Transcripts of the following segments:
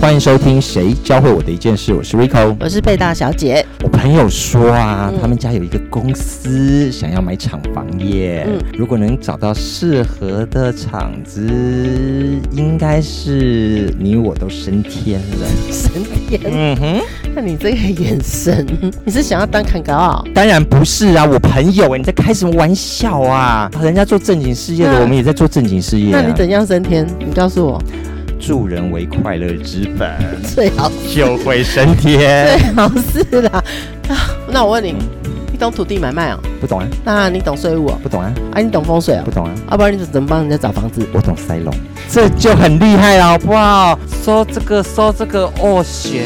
欢迎收听《谁教会我的一件事》，我是 Rico，我是贝大小姐。我朋友说啊，嗯他们家有一个公司想要买厂房耶。嗯如果能找到适合的厂子，应该是你我都升天了。升天，嗯哼，看你这个眼神，你是想要当砍高啊？当然不是啊，我朋友哎，你在开什么玩笑啊？人家做正经事业的，那我们也在做正经事业、啊。那你怎样升天？你告诉我，助人为快乐之本，最好就会升天。最好是啦。啊，那我问你，你懂土地买卖哦？不懂啊，那你懂税务哦？不懂啊，啊，你懂风水哦不？懂啊。要、不然你怎么帮人家找房子？我懂塞龙，这就很厉害了，好不好？说这个，说这个斡旋，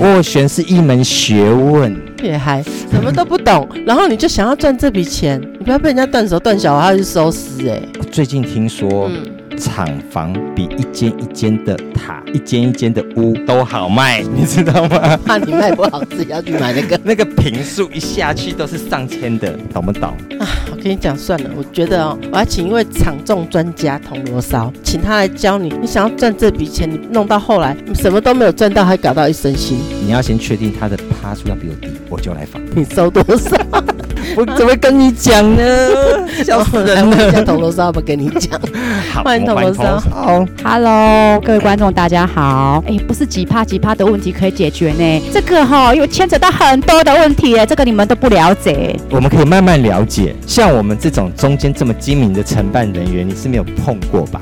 斡旋是一门学问。也还什么都不懂，然后你就想要赚这笔钱，你不要被人家断手断脚，还要去收尸哎、最近听说，嗯，厂房比一间一间的塔、一间一间的屋都好卖，你知道吗？怕你卖不好，自己要去买那个。那个平数一下去都是上千的，懂不懂？啊我跟你讲，算了，我觉得哦，我要请一位场重专家铜锣烧，请他来教你。你想要赚这笔钱，你弄到后来什么都没有赚到，还搞到一身腥，你要先确定他的趴数要比我低，我就来访。你收多少？我怎么跟你讲呢？笑死人了！铜锣烧，要不跟你讲？好欢迎铜锣烧好，Hello，各位观众，大家好。哎，不是几趴几趴的问题可以解决呢，这个哈、又牵扯到很多的问题耶，这个你们都不了解。我们可以慢慢了解。像我们这种中间这么精明的承办人员，你是没有碰过吧？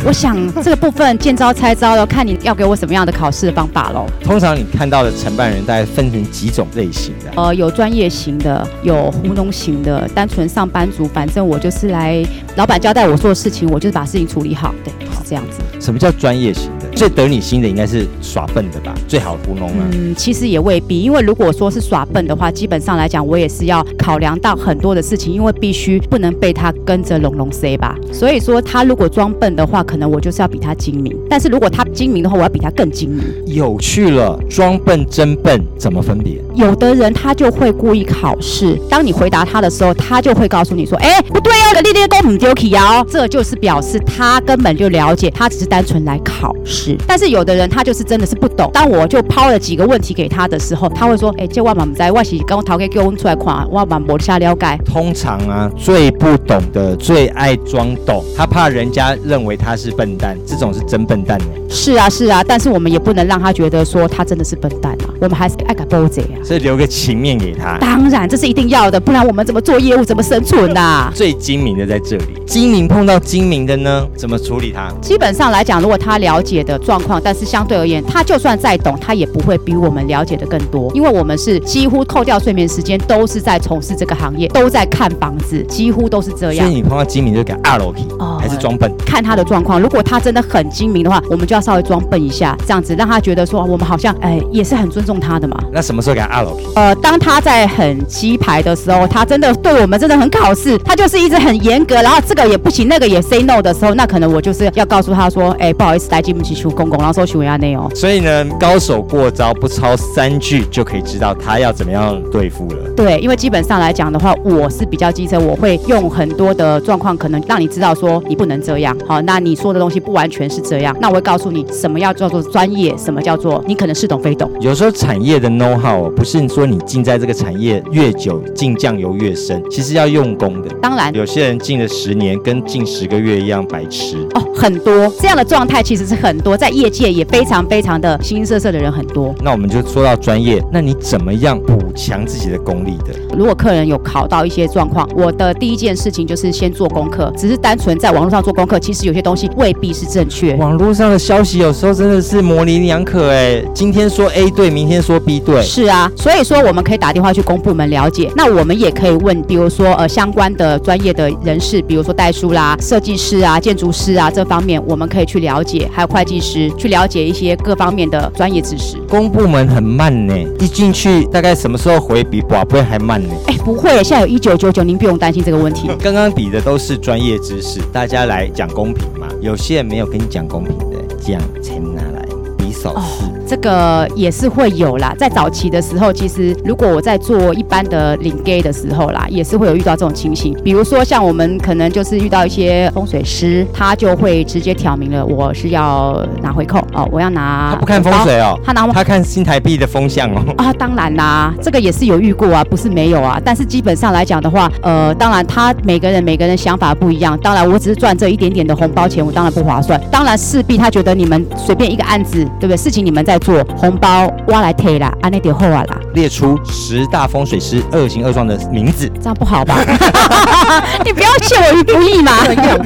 我想这个部分见招拆招了，看你要给我什么样的考试方法喽。通常你看到的承办人大概分成几种类型的。呃，有专业型的，有糊弄型的，单纯上班族，反正我就是来老板交代我做事情，我就是把事情处理好，对，是这样子。什么叫专业型的？最得你心的应该是耍笨的吧？最好糊弄啊。嗯，其实也未必，因为如果说是耍笨的话，基本上来讲，我也是要考量到很多的事情，因为必须不能被他跟着龙龙 C 吧。所以说，他如果装笨的话，可能我就是要比他精明；但是如果他精明的话，我要比他更精明。有趣了，装笨真笨怎么分别？有的人他就会故意考试，当你回答他的时候，他就会告诉你说：“哎，不对哦，你列公唔丢起哦。”这就是表示他根本就了解，他只是单纯来考试。但是有的人他就是真的是不懂。当我就抛了几个问题给他的时候，他会说：“哎，这我嘛唔知，我是跟我头家叫我出来看，我嘛无瞎了解。”通常啊，最不懂的最爱装懂，他怕人家认为他是笨蛋，这种是真笨蛋呢。是啊，是啊，但是我们也不能让他觉得说他真的是笨蛋啊，我们还是爱搞波贼啊。所以留个情面给他。当然，这是一定要的，不然我们怎么做业务，怎么生存呐、最精明的在这里，精明碰到精明的呢，怎么处理他？基本上来讲，如果他了解的状况，但是相对而言，他就算再懂，他也不会比我们了解的更多，因为我们是几乎扣掉睡眠时间，都是在从事这个行业，都在看房子，几乎都是这样。所以你碰到精明就给他二楼皮，哦还是装笨？看他的状况，如果他真的很精明的话，我们就要稍微装笨一下，这样子让他觉得说我们好像哎也是很尊重他的嘛。那什么时候给他二楼皮？呃，当他在很鸡排的时候，他真的对我们真的很考试，他就是一直很严格，然后这个也不行，那个也 say no 的时候，那可能我就是要告诉他说，哎，不好意思，来进不起出公公，然后说询问下内哦。所以呢，高手过招不超三句就可以知道他要怎么样对付了。对，因为基本上来讲的话，我是比较机车，我会用很多的状况，可能让你知道说你不能这样。好，那你说的东西不完全是这样，那我会告诉你什么要叫做专业，什么叫做你可能似懂非懂。有时候产业的 know how 不是说你进在这个产业越久进酱油越深，其实要用功的。当然。有些人进了十年，跟进十个月一样白痴。哦，很多这样的状态其实是很多，在业界也非常非常的形形色色的人很多。那我们就说到专业，那你怎么样补强自己的功力的？如果客人有考到一些状况，我的第一件事情就是先做功课，只是单纯在网络上做功课，其实有些东西未必是正确。网络上的消息有时候真的是模棱两可哎，今天说 A 对，明天说 B 对。是啊，所以说我们可以打电话去公部门了解。那我们也可以问，比如说呃相关的专业的人士，比如说代书啦、设计师啊、建筑师啊这方面，我们可以去了解，还有会计师去了解一些各方面的专业知识。公部门很慢呢，一进去大概什么时候回比宝贝还慢呢。哎，不会，现在有一九九九，您不用担心这个问题。刚刚比的都是专业知识，大家来讲公平嘛。有些人没有跟你讲公平的，讲钱拿来比手势。这个也是会有啦，在早期的时候，其实如果我在做一般的领 gay 的时候啦，也是会有遇到这种情形。比如说像我们可能就是遇到一些风水师，他就会直接挑明了，我是要拿回扣哦，我要拿。他不看风水哦，他拿他看新台币的风向哦。啊，当然啦，这个也是有遇过啊，不是没有啊。但是基本上来讲的话，呃，当然他每个人每个人想法不一样。当然我只是赚这一点点的红包钱，我当然不划算。当然势必他觉得你们随便一个案子，对不对？事情你们在。做红包我来贴啦，安尼就好啊啦，列出十大风水师恶行恶状的名字，这样不好吧？你不要陷我于不义嘛！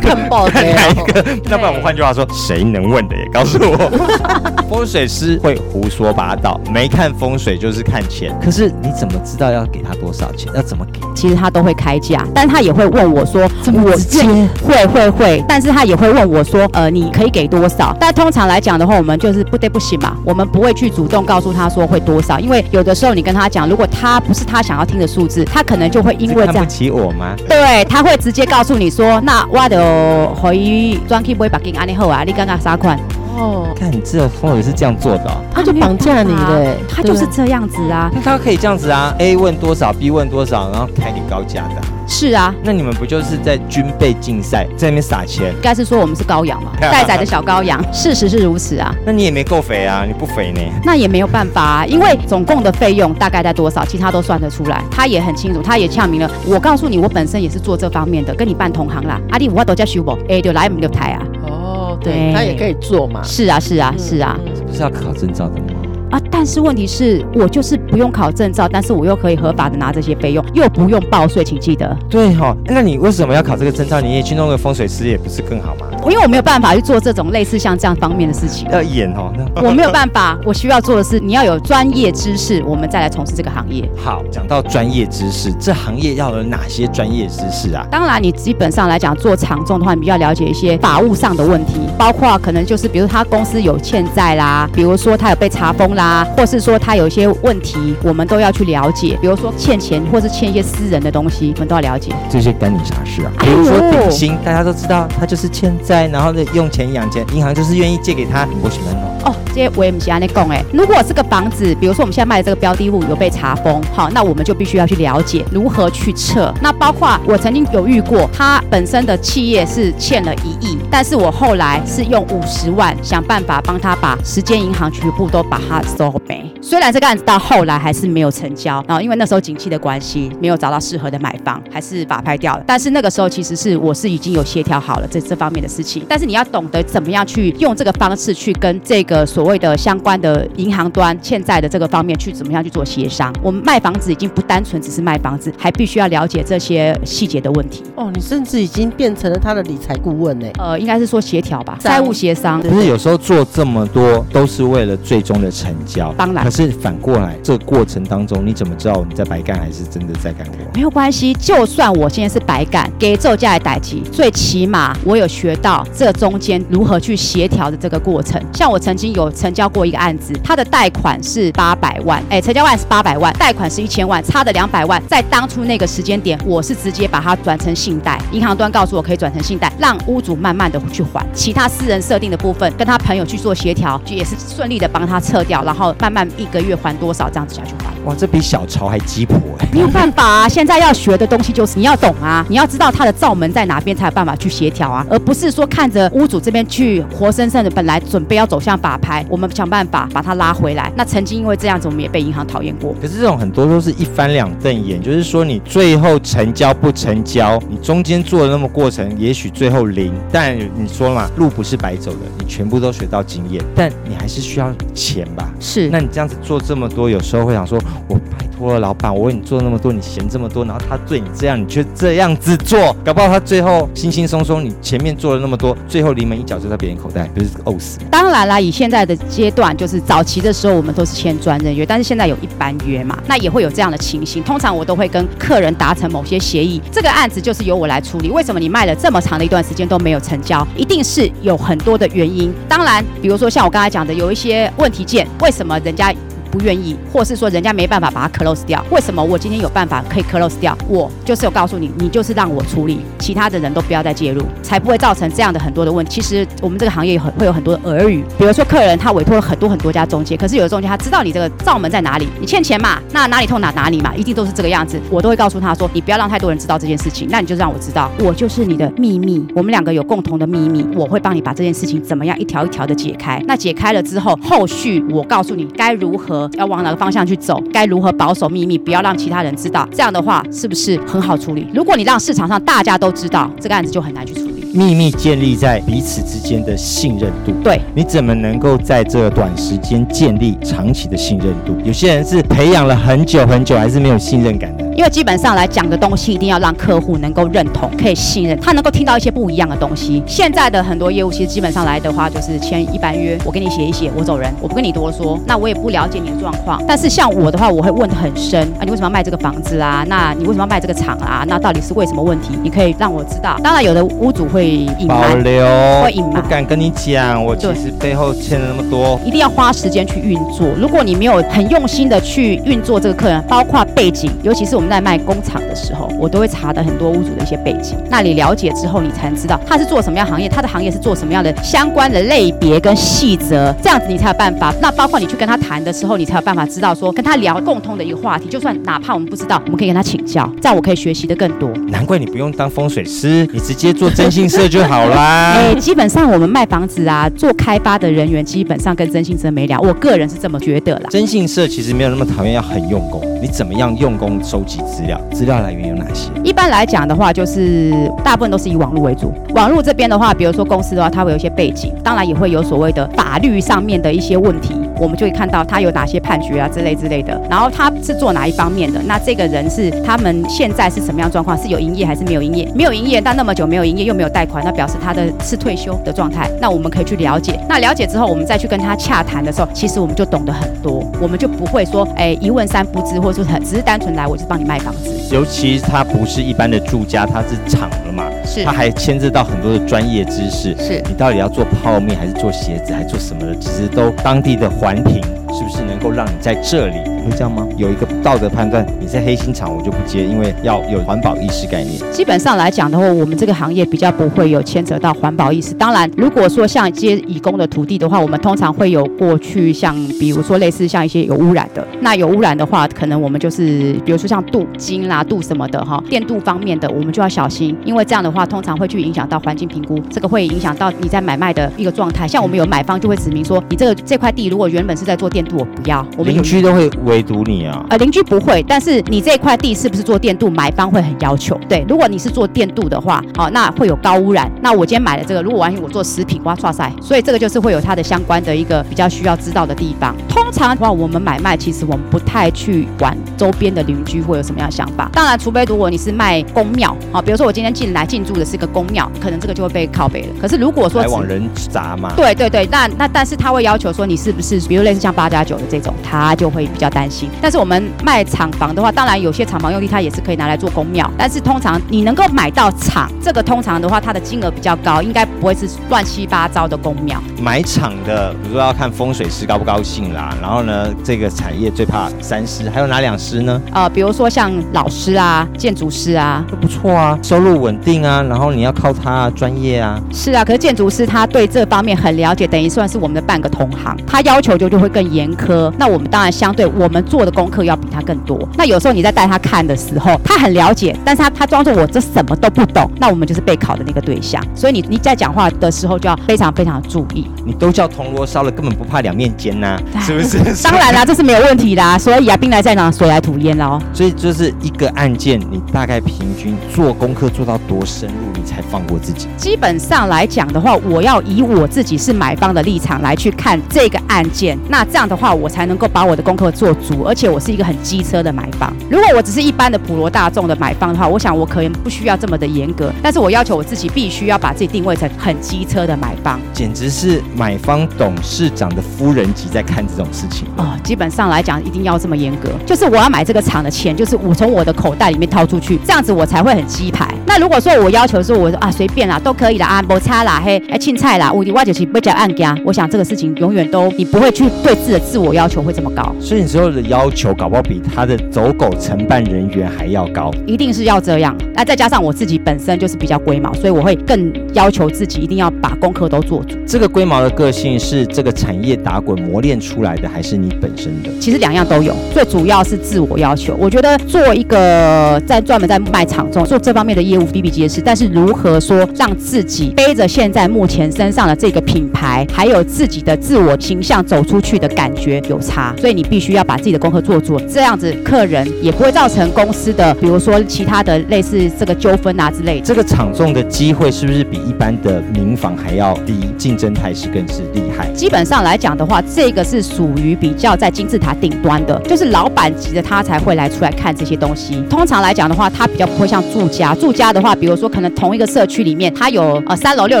看报哪一个？那不然我们换句话说，谁能问的也告诉我。风水师会胡说八道，没看风水就是看钱。可是你怎么知道要给他多少钱？要怎么给？其实他都会开价，但他也会问我说：“我接会会会。”但是他也会问我说：“呃，你可以给多少？”但通常来讲的话，我们就是不得不行嘛，我们。不会去主动告诉他说会多少，因为有的时候你跟他讲，如果他不是他想要听的数字，他可能就会因为这样看不起我吗？对，他会直接告诉你说，那我的回专 K 不会把给安利后啊，你刚刚啥款？哦，看你这风也是这样做的，他就绑架你的，他就是这样子啊。那他可以这样子啊，A 问多少，B 问多少，然后开你高价的。是啊，那你们不就是在军备竞赛，在那边撒钱？应该是说我们是羔羊嘛，待宰的小羔羊。事实是如此啊。那你也没够肥啊，你不肥呢？那也没有办法啊，因为总共的费用大概在多少，其他都算得出来。他也很清楚，他也呛明了。我告诉你，我本身也是做这方面的，跟你办同行啦。阿弟，我都叫修博，哎，就来我们六台啊。哦，对，他也可以做嘛。是啊，是啊，是啊。不是要考证照的吗？啊！但是问题是我就是不用考证照，但是我又可以合法的拿这些费用，又不用报税，请记得。对哈，那你为什么要考这个证照？你也去弄个风水师，也不是更好吗？因为我没有办法去做这种类似像这样方面的事情。要演哦，我没有办法。我需要做的是，你要有专业知识，我们再来从事这个行业。好，讲到专业知识，这行业要有哪些专业知识啊？当然，你基本上来讲做长重的话，你比较了解一些法务上的问题，包括可能就是比如他公司有欠债啦，比如说他有被查封啦，或是说他有一些问题，我们都要去了解。比如说欠钱或是欠一些私人的东西，我们都要了解。这些干你啥事啊？比如说顶薪，大家都知道他就是欠债。然后呢，用钱养钱，银行就是愿意借给他。我喜欢。哦，这些我也不喜欢你讲哎。如果这个房子，比如说我们现在卖的这个标的物有被查封，好，那我们就必须要去了解如何去撤。那包括我曾经有遇过，他本身的企业是欠了一亿，但是我后来是用五十万想办法帮他把时间银行全部都把它收没。虽然这个案子到后来还是没有成交，然后因为那时候景气的关系，没有找到适合的买方，还是把拍掉了。但是那个时候其实是我是已经有协调好了这这方面的事情。但是你要懂得怎么样去用这个方式去跟这个所谓的相关的银行端欠债的这个方面去怎么样去做协商。我们卖房子已经不单纯只是卖房子，还必须要了解这些细节的问题。哦，你甚至已经变成了他的理财顾问呢？呃，应该是说协调吧，债务协商。可是有时候做这么多都是为了最终的成交。当然。可是反过来，这个过程当中你怎么知道你在白干还是真的在干活？没有关系，就算我现在是白干，给奏价的代替，最起码我有学到。这中间如何去协调的这个过程，像我曾经有成交过一个案子，他的贷款是八百万，哎，成交万是八百万，贷款是一千万，差的两百万，在当初那个时间点，我是直接把它转成信贷，银行端告诉我可以转成信贷，让屋主慢慢的去还，其他私人设定的部分，跟他朋友去做协调，也是顺利的帮他撤掉，然后慢慢一个月还多少这样子下去还。哇，这比小潮还鸡婆哎！没有办法啊，现在要学的东西就是你要懂啊，你要知道它的罩门在哪边才有办法去协调啊，而不是说看着屋主这边去活生生的，本来准备要走向法拍，我们想办法把它拉回来。那曾经因为这样子，我们也被银行讨厌过。可是这种很多都是一翻两瞪眼，就是说你最后成交不成交，你中间做的那么过程，也许最后零，但你说嘛，路不是白走的，你全部都学到经验，但你还是需要钱吧？是。那你这样子做这么多，有时候会想说。我拜托了，老板，我为你做那么多，你嫌这么多，然后他对你这样，你却这样子做，搞不好他最后轻轻松松，你前面做了那么多，最后临门一脚就在别人口袋，不是呕死？当然啦，以现在的阶段，就是早期的时候，我们都是签专任约，但是现在有一般约嘛，那也会有这样的情形。通常我都会跟客人达成某些协议，这个案子就是由我来处理。为什么你卖了这么长的一段时间都没有成交？一定是有很多的原因。当然，比如说像我刚才讲的，有一些问题件，为什么人家？不愿意，或是说人家没办法把它 close 掉。为什么我今天有办法可以 close 掉？我就是有告诉你，你就是让我处理，其他的人都不要再介入，才不会造成这样的很多的问题。其实我们这个行业有很会有很多的耳语，比如说客人他委托了很多很多家中介，可是有的中介他知道你这个罩门在哪里，你欠钱嘛，那哪里痛哪哪里嘛，一定都是这个样子。我都会告诉他说，你不要让太多人知道这件事情，那你就让我知道，我就是你的秘密，我们两个有共同的秘密，我会帮你把这件事情怎么样一条一条的解开。那解开了之后，后续我告诉你该如何要往哪个方向去走，该如何保守秘密，不要让其他人知道。这样的话是不是很好处理？如果你让市场上大家都知道，这个案子就很难去处理。秘密建立在彼此之间的信任度。对，你怎么能够在这短时间建立长期的信任度？有些人是培养了很久很久，还是没有信任感的。因为基本上来讲的东西，一定要让客户能够认同、可以信任，他能够听到一些不一样的东西。现在的很多业务其实基本上来的话，就是签一般约，我给你写一写，我走人，我不跟你多说。那我也不了解你的状况。但是像我的话，我会问得很深啊，你为什么要卖这个房子啊？那你为什么要卖这个厂啊？那到底是为什么问题？你可以让我知道。当然，有的屋主会隐保瞒，留，会隐瞒不敢跟你讲，我其对实背后欠了那么多。一定要花时间去运作。如果你没有很用心的去运作这个客人，包括背景，尤其是我们在卖工厂的时候，我都会查的很多屋主的一些背景。那你了解之后，你才能知道他是做什么样行业，他的行业是做什么样的相关的类别跟细则，这样子你才有办法。那包括你去跟他谈的时候，你才有办法知道说跟他聊共通的一个话题，就算哪怕我们不知道，我们可以跟他请教，这样我可以学习的更多。难怪你不用当风水师，你直接做征信社就好啦。哎、基本上我们卖房子啊，做开发的人员基本上跟征信社没聊，我个人是这么觉得啦。征信社其实没有那么讨厌，要很用功。你怎么样用功收集资料？资料来源有哪些？一般来讲的话，就是大部分都是以网络为主。网络这边的话，比如说公司的话，它会有一些背景，当然也会有所谓的法律上面的一些问题，我们就会看到他有哪些判决啊之类之类的。然后他是做哪一方面的？那这个人是他们现在是什么样状况？是有营业还是没有营业？没有营业，但那么久没有营业又没有贷款，那表示他的是退休的状态。那我们可以去了解。那了解之后，我们再去跟他洽谈的时候，其实我们就懂得很多，我们就不会说，哎，一问三不知，或者说很只是单纯来我就帮你卖房子。尤其他不是一般的住家，他是厂了嘛，是他还牵涉到很多的专业知识。是你到底要做泡面，还是做鞋子，还是做什么的？其实都当地的环评是不是能够让你在这里会这样吗？有一个道德判断，你在黑心厂我就不接，因为要有环保意识概念。基本上来讲的话，我们这个行业比较不会有牵扯到环保意识。当然，如果说像接以工的土地的话，我们通常会有过去像比如说类似像一些有污染的，那有污染的话，可能我们就是比如说像镀金啦、镀什么的哈，电镀方面的，我们就要小心，因为这样的话通常会去影响到环境评估，这个会影响到你在买卖的一个状态。像我们有买方就会指明说，你这个这块地如果原本是在做电镀，我不要。我们邻居都会围堵你啊。呃，邻居不会，但是你这块地是不是做电镀，买方会很要求。对，如果你是做电镀的话，好、那会有高污染。那我今天买了这个，如果万一我做食品，哇，哇塞，所以这个就是会有它的相关的一个比较需要知道的地方。通常的话，我们买卖其实我们不太去管周边的邻居会有什么样的想法。当然，除非如果你是卖公庙，好、比如说我今天进来进驻的是一个公庙，可能这个就会被靠北了。可是如果说来往人杂嘛。对对对，那那但是他会要求说你是不是，比如类似像八加九的这种，他就会比较担心。但是我们卖厂房的话，当然有些厂房用地它也是可以拿来做公庙，但是通常你能够买到厂，这个通常的话它的金额比较高，应该不会是乱七八糟的公庙。买厂的，比如说要看风水师高不高兴啦，然后呢，这个产业最怕三师，还有哪两师呢？呃，比如说像老师啊、建筑师啊，都不错啊，收入稳定啊，然后你要靠他啊，专业啊。是啊，可是建筑师他对这方面很了解，等于算是我们的半个同行，他要求就就会更严苛。那我们当然相对我们做的功课要比他更多。那有时候你在带他看的时候，他很了解，但是他他装作我这什么都不懂，那我们就是备考的那个对象。所以你你在讲话的时候就要非常非常注意。你都叫铜锣烧了，根本不怕两面煎呐、是不是？当然啦，这是没有问题的、啊。所以啊，兵来将挡，水来土掩喽。所以就是一个案件，你大概平均做功课做到多深入，你才放过自己。基本上来讲的话，我要以我自己是买方的立场来去看这个案件，那这样的话，我才能够把我的功课做足，而且我是一个很机车的买方。如果我只是一般的普罗大众的买方的话，我想我可能不需要这么的严格，但是我要求我自己必须要把自己定位成很机车的买方。简直是买方董事长的夫人级在看这种事情。哦，基本上来讲，一定要这么严格。就是我要买这个厂的钱，就是我从我的口袋里面掏出去，这样子我才会很鸡排。那如果说我要求说我说啊随便啦，都可以啦啊，没差啦，嘿，哎青菜啦，我我就是不讲按家，我想这个事情永远都你不会去对自己的自我要求会这么高，所以你所有的要求搞不好比他的走狗承办人员还要高。一定是要这样。那再加上我自己本身就是比较龟毛，所以我会更要求自己一定要把功课都做足。这个龟毛的个性是这个产业打滚磨练出来的，还是你本身的？其实两样都有，最主要是自我要求。我觉得做一个在专门在卖场中做这方面的业务比比皆是，但是如何说让自己背着现在目前身上的这个品牌，还有自己的自我形象走出去的感觉有差，所以你必须要把自己的功课做足，这样子客人也不会造成公司的，比如说其他的类似这个纠纷啊之类的。这个场中的机会是不是比一般的民房还要低？竞争态势更是厉害。基本上来讲的话，这个是属于比较在金字塔顶端的，就是老板级的他才会来出来看这些东西。通常来讲的话，他比较不会像住家，住家的话，比如说可能同一个社区里面，他有呃三楼、六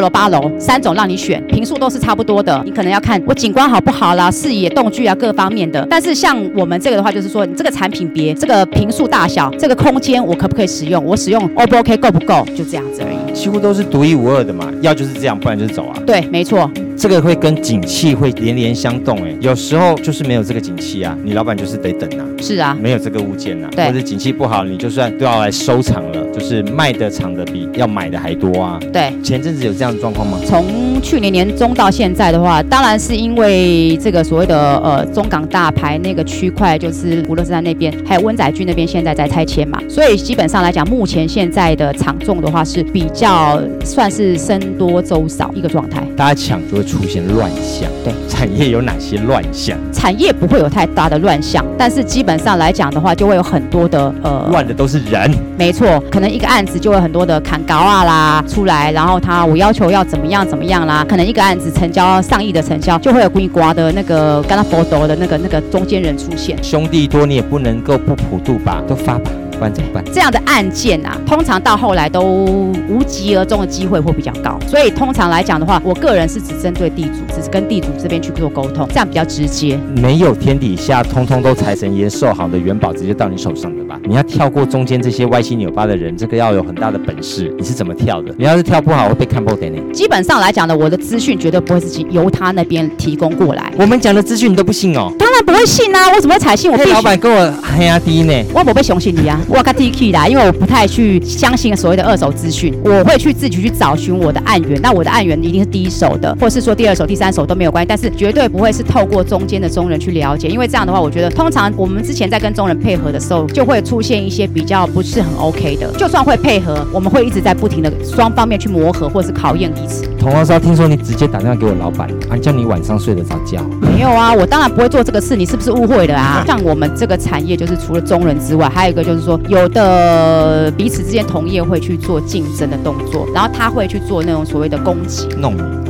楼、八楼三种让你选，平数都是差不多的，你可能要看我景观好不好啦，视野、动距啊各方面的。但是像我们这个的话，就是说你这个产品别、这个平数大小、这个空间我可不可以使用，我使用 O 不 OK 够不够，就这样子而已。几乎都是独一无二的嘛，要就是这样，不然就是走啊。对，没错。这个会跟景气会连连相动，哎，有时候就是没有这个景气啊，你老板就是得等啊。是啊，没有这个物件啊，对或者景气不好，你就算都要来收藏了，就是卖的场的比要买的还多啊。对。前阵子有这样的状况吗？从去年年中到现在的话，当然是因为这个所谓的呃中港大牌那个区块，就是福乐斯山那边，还有温仔区那边现在在拆迁嘛，所以基本上来讲，目前现在的场重的话是比较算是僧多粥少一个状态。大家抢就会出现乱象。对，产业有哪些乱象？产业不会有太大的乱象，但是基本上来讲的话，就会有很多的呃乱的都是人。没错，可能一个案子就会很多的砍高啊啦出来，然后他我要求要怎么样怎么样啦，可能一个案子成交上亿的成交，就会有龟瓜的那个跟他佛斗的那个那个中间人出现。兄弟多，你也不能够不普渡吧？都发吧，不然怎么办？这样的案件啊，通常到后来都无疾而终的机会会比较高，所以通常来讲的话，我个人是只针对地主，只是跟地主这边去做沟通，这样比较直接。没有天底下通通都财神爷授好的元宝直接到你手上的吧？你要跳过中间这些歪七扭八的人，这个要有很大的本事。你是怎么跳的？你要是跳不好，会被看破的呢。基本上来讲呢，我的资讯绝对不会是由他那边提供过来。我们讲的资讯你都不信哦？当然不会信啊，我怎么会采信？我老板跟我黑压低呢。我不会相信你啊，我跟 T K 啦，因为我不太去相信所谓的二手资讯，我会去自己去找寻我的案源。那我的案源一定是第一手的，或是说第二手、第三手都没有关系，但是绝对不会是透过中间的中人去了解，因为这样的话，我觉得通常我们之前在跟中人配合的时候，就会出现一些比较不是很 OK 的。就算会配合，我们会一直在不停的双方面去磨合或是考验彼此。童老师，听说你直接打电话给我老板，啊，叫你晚上睡得着觉？没有啊，我当然不会做这个事，你是不是误会了啊？像我们这个产业，就是除了中人之外，还有一个就是说，有的彼此之间同业会去做竞争的动作，然后他会去做那种所谓的攻击，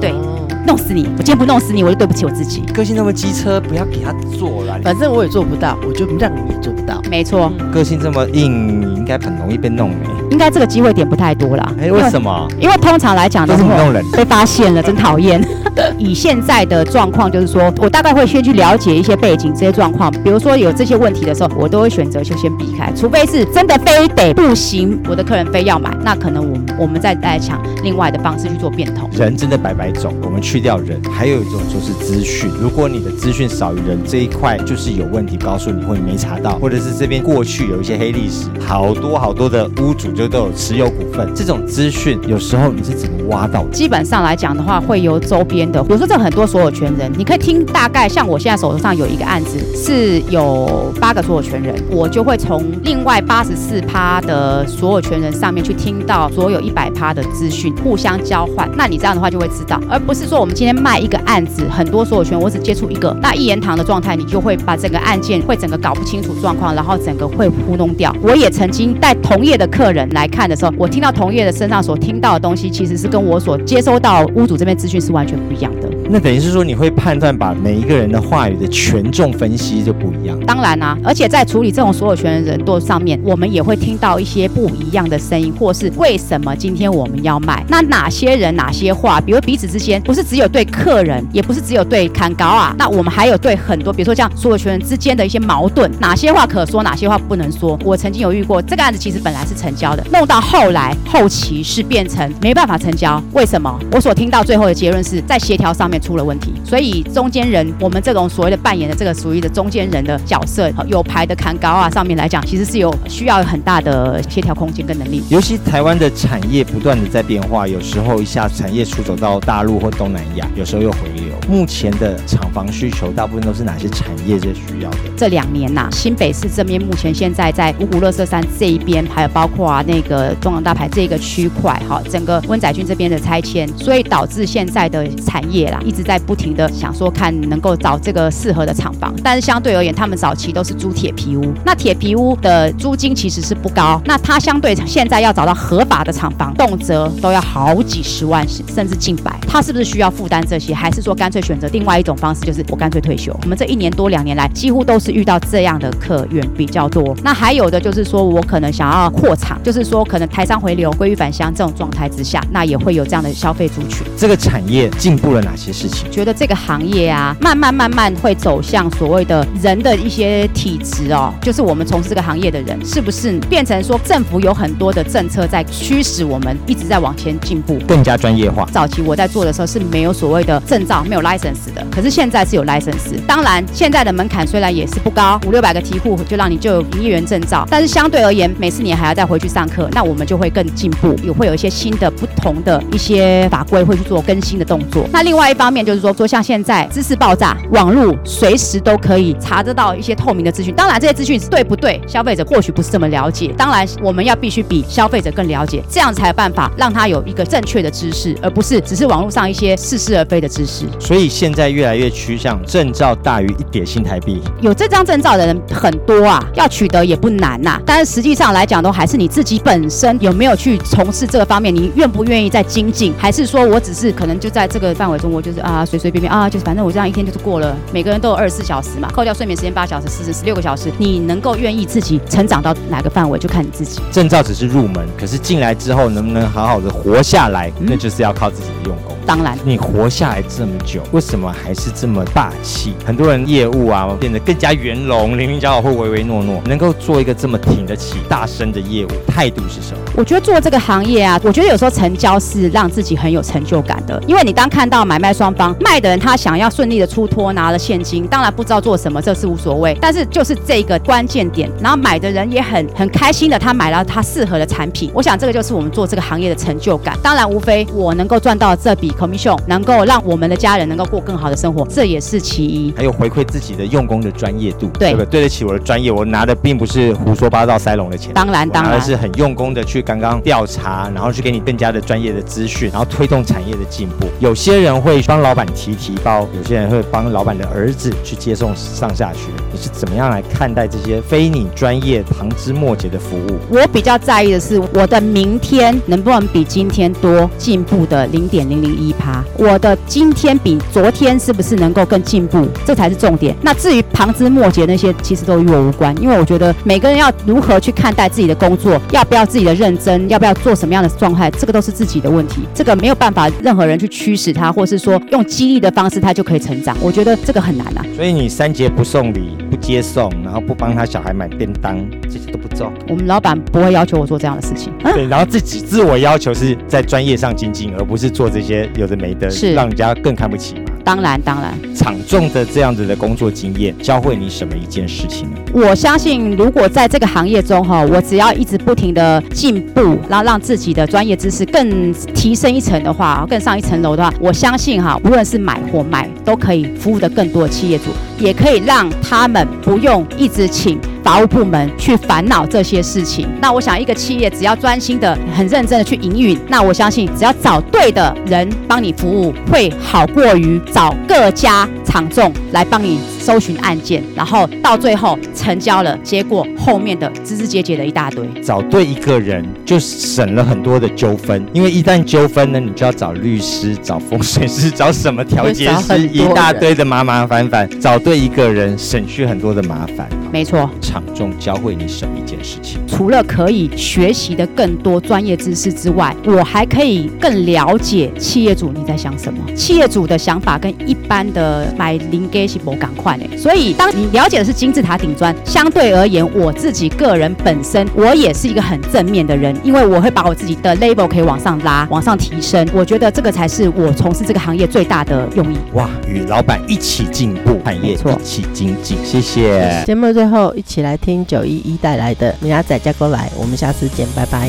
对，哦弄死你！我今天不弄死你，我就对不起我自己。个性那么机车，不要给他做了。反正我也做不到，我就让你也做不到。没错，个性这么硬，你应该很容易被弄哎。应该这个机会点不太多了。哎，为什么？因为通常来讲，都是你弄人。被发现了，真讨厌。以现在的状况，就是说我大概会先去了解一些背景这些状况，比如说有这些问题的时候，我都会选择就先避开，除非是真的非得不行，我的客人非要买，那可能我们我们再来抢另外的方式去做变通。人真的百百种，我们去去掉人，还有一种就是资讯。如果你的资讯少于人这一块，就是有问题，告诉你或你没查到，或者是这边过去有一些黑历史，好多好多的屋主就都有持有股份，这种资讯有时候你是怎么挖到的？基本上来讲的话，会由周边的，比如说这很多所有权人，你可以听大概像我现在手头上有一个案子是有八个所有权人，我就会从另外八十四趴的所有权人上面去听到所有一百趴的资讯，互相交换。那你这样的话就会知道，而不是说我们今天卖一个案子，很多所有权我只接触一个，那一言堂的状态，你就会把整个案件会整个搞不清楚状况，然后整个会糊弄掉。我也曾经带同业的客人来看的时候，我听到同业的身上所听到的东西，其实是跟我所接收到屋主这边资讯是完全不一样的。那等于是说你会判断，把每一个人的话语的权重分析就不一样。当然啦、而且在处理这种所有权人多上面，我们也会听到一些不一样的声音，或是为什么今天我们要卖？那哪些人哪些话，比如彼此之间不是只有对客人，也不是只有对砍高啊，那我们还有对很多，比如说像所有权人之间的一些矛盾，哪些话可说，哪些话不能说。我曾经有遇过这个案子，其实本来是成交的，弄到后来后期是变成没办法成交。为什么？我所听到最后的结论是在协调上面出了问题。所以中间人，我们这种所谓的扮演的这个属于的中间人的角色，有牌的砍高啊，上面来讲，其实是有需要很大的协调空间跟能力。尤其台湾的产业不断的在变化，有时候一下产业出走到大陆或东南亚，有时候又回流。目前的厂房需求大部分都是哪些产业最需要的？这两年呐、新北市这边目前现在在五股乐色山这一边，还有包括啊那个中港大牌这个区块，哈，整个温仔郡这边的拆迁，所以导致现在的产业啦一直在不停的想说看能够找这个适合的厂房，但是相对而言，他们早期都是租铁皮屋，那铁皮屋的租金其实是不高，那它相对现在要找到合法的厂房，动辄都要好几十万，甚至近百，他是不是需要负担这些，还是说干脆选择另外一种方式，就是我干脆退休？我们这一年多两年来，几乎都是遇到这样的客源比较多。那还有的就是说我可能想要扩厂，就是说可能台商回流、归于返乡这种状态之下，那也会有这样的消费族群。这个产业进步了哪些事情？觉得这个行业啊，慢慢慢慢会走向所谓的人的一些体质哦，就是我们从事这个行业的人，是不是变成说政府有很多的政策在驱使我们一直在往前进步？更加专业化。早期我在做的时候是没有所谓的证照，有 license 的，可是现在是有 license。当然，现在的门槛虽然也是不高，五六百个题库就让你就有营业员证照，但是相对而言，每四年还要再回去上课，那我们就会更进步，也会有一些新的不同的一些法规会去做更新的动作。那另外一方面就是说，说像现在知识爆炸，网络随时都可以查得到一些透明的资讯。当然，这些资讯是对不对，消费者或许不是这么了解。当然，我们要必须比消费者更了解，这样才有办法让他有一个正确的知识，而不是只是网络上一些似是而非的知识。所以现在越来越趋向证照大于一点新台币。有这张证照的人很多啊，要取得也不难呐、但是实际上来讲，都还是你自己本身有没有去从事这个方面，你愿不愿意再精进，还是说我只是可能就在这个范围中，我就是啊随随便便啊，就是反正我这样一天就是过了。每个人都有二十四小时嘛，扣掉睡眠时间八小时、四十、十六个小时，你能够愿意自己成长到哪个范围，就看你自己。证照只是入门，可是进来之后能不能好好的活下来，嗯那就是要靠自己的用功。当然，你活下来这么久，为什么还是这么霸气？很多人业务啊变得更加圆融、零零角角或唯唯诺诺，能够做一个这么挺得起、大声的业务，态度是什么？我觉得做这个行业啊，我觉得有时候成交是让自己很有成就感的，因为你当看到买卖双方卖的人他想要顺利的出脱拿了现金，当然不知道做什么，这是无所谓，但是就是这个关键点，然后买的人也很很开心的，他买了他适合的产品，我想这个就是我们做这个行业的成就感。当然，无非我能够赚到这笔 commission，能够让我们的家人能够过更好的生活，这也是其一。还有回馈自己的用功的专业度，对不对？对得起我的专业，我拿的并不是胡说八道塞隆的钱。当然，当然是很用功的去刚刚调查，然后去给你更加的专业的资讯，然后推动产业的进步。有些人会帮老板提提包，有些人会帮老板的儿子去接送上下学。你是怎么样来看待这些非你专业、旁枝末节的服务？我比较在意的是，我的明天能不能比今天多进步的零点零零一趴？我的今天比昨天是不是能够更进步？这才是重点。那至于旁枝末节那些，其实都与我无关，因为我觉得每个人要如何去看待自己的工作，要不要自己的认真，要不要做什么样的状态，这个都是自己的问题。这个没有办法任何人去驱使他，或是说用激励的方式他就可以成长。我觉得这个很难啊。所以你三节不送礼、不接送，然后不帮他小孩买便当，这些都不做。我们老板不会要求我做这样的事情。啊对，然后自己自我要求是在专业上精进，而不是做这些有的没的，是让人家更看不起嘛。当然，当然。场中的这样子的工作经验，教会你什么一件事情呢？我相信，如果在这个行业中哈，我只要一直不停的进步，然后让自己的专业知识更提升一层的话，更上一层楼的话，我相信哈，无论是买或卖，都可以服务的更多的企业主，也可以让他们不用一直请法务部门去烦恼这些事情。那我想，一个企业只要专心的、很认真的去营运，那我相信，只要找对的人帮你服务，会好过于找各家厂众来帮你搜寻案件，然后到最后成交了，结果后面的枝枝节节的一大堆。找对一个人，就省了很多的纠纷。因为一旦纠纷呢，你就要找律师、找风水师、找什么调解师，一大堆的麻麻烦烦。找对一个人，省去很多的麻烦。没错，场中教会你什么一件事情？除了可以学习的更多专业知识之外，我还可以更了解企业主你在想什么。企业主的想法跟一般的买零给是不赶快的，所以当你了解的是金字塔顶端，相对而言，我自己个人本身我也是一个很正面的人，因为我会把我自己的 label 可以往上拉，往上提升。我觉得这个才是我从事这个行业最大的用意。哇，与老板一起进步，产业一起精进。谢谢。节目最后，一起来听九一一带来的《米亚仔加过来》，我们下次见，拜拜。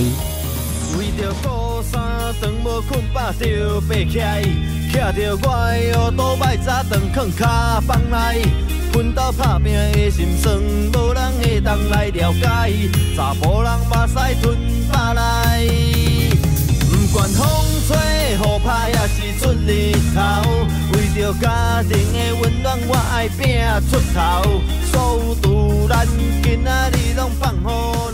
为着高三顿无困饱就爬起来，徛着我的乌倒摆早顿囥骹房内，奋斗打拼的心酸，无人会当来了解，查甫人目屎吞巴来。不管风吹雨打，也是出日头。为着家庭的温暖，我爱拼出头。所有主咱今仔日拢放好